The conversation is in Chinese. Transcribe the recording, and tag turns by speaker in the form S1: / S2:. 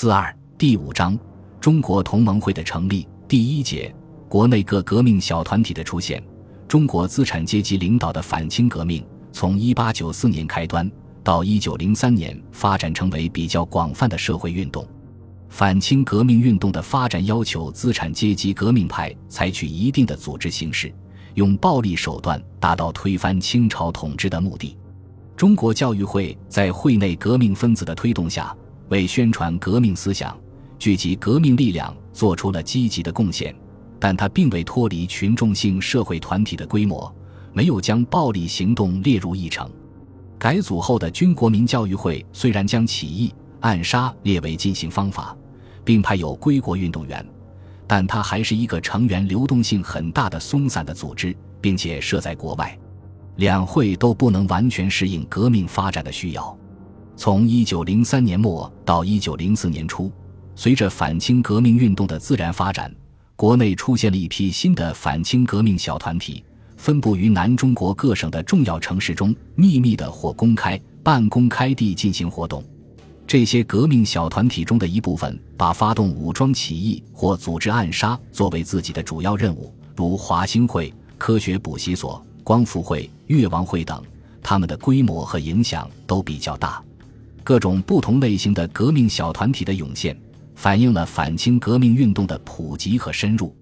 S1: 四二第五章中国同盟会的成立第一节国内各革命小团体的出现。中国资产阶级领导的反清革命，从一八九四年开端到一九零三年，发展成为比较广泛的社会运动。反清革命运动的发展要求资产阶级革命派采取一定的组织形式，用暴力手段达到推翻清朝统治的目的。中国教育会在会内革命分子的推动下，为宣传革命思想、聚集革命力量做出了积极的贡献。但他并未脱离群众性社会团体的规模，没有将暴力行动列入议程。改组后的军国民教育会虽然将起义、暗杀列为进行方法，并派有归国运动员，但它还是一个成员流动性很大的松散的组织，并且设在国外。两会都不能完全适应革命发展的需要。从1903年末到1904年初，随着反清革命运动的自然发展。国内出现了一批新的反清革命小团体，分布于南中国各省的重要城市中，秘密的或公开、半公开地进行活动。这些革命小团体中的一部分，把发动武装起义或组织暗杀作为自己的主要任务，如华兴会、科学补习所、光复会、越王会等。他们的规模和影响都比较大。各种不同类型的革命小团体的涌现。反映了反清革命运动的普及和深入。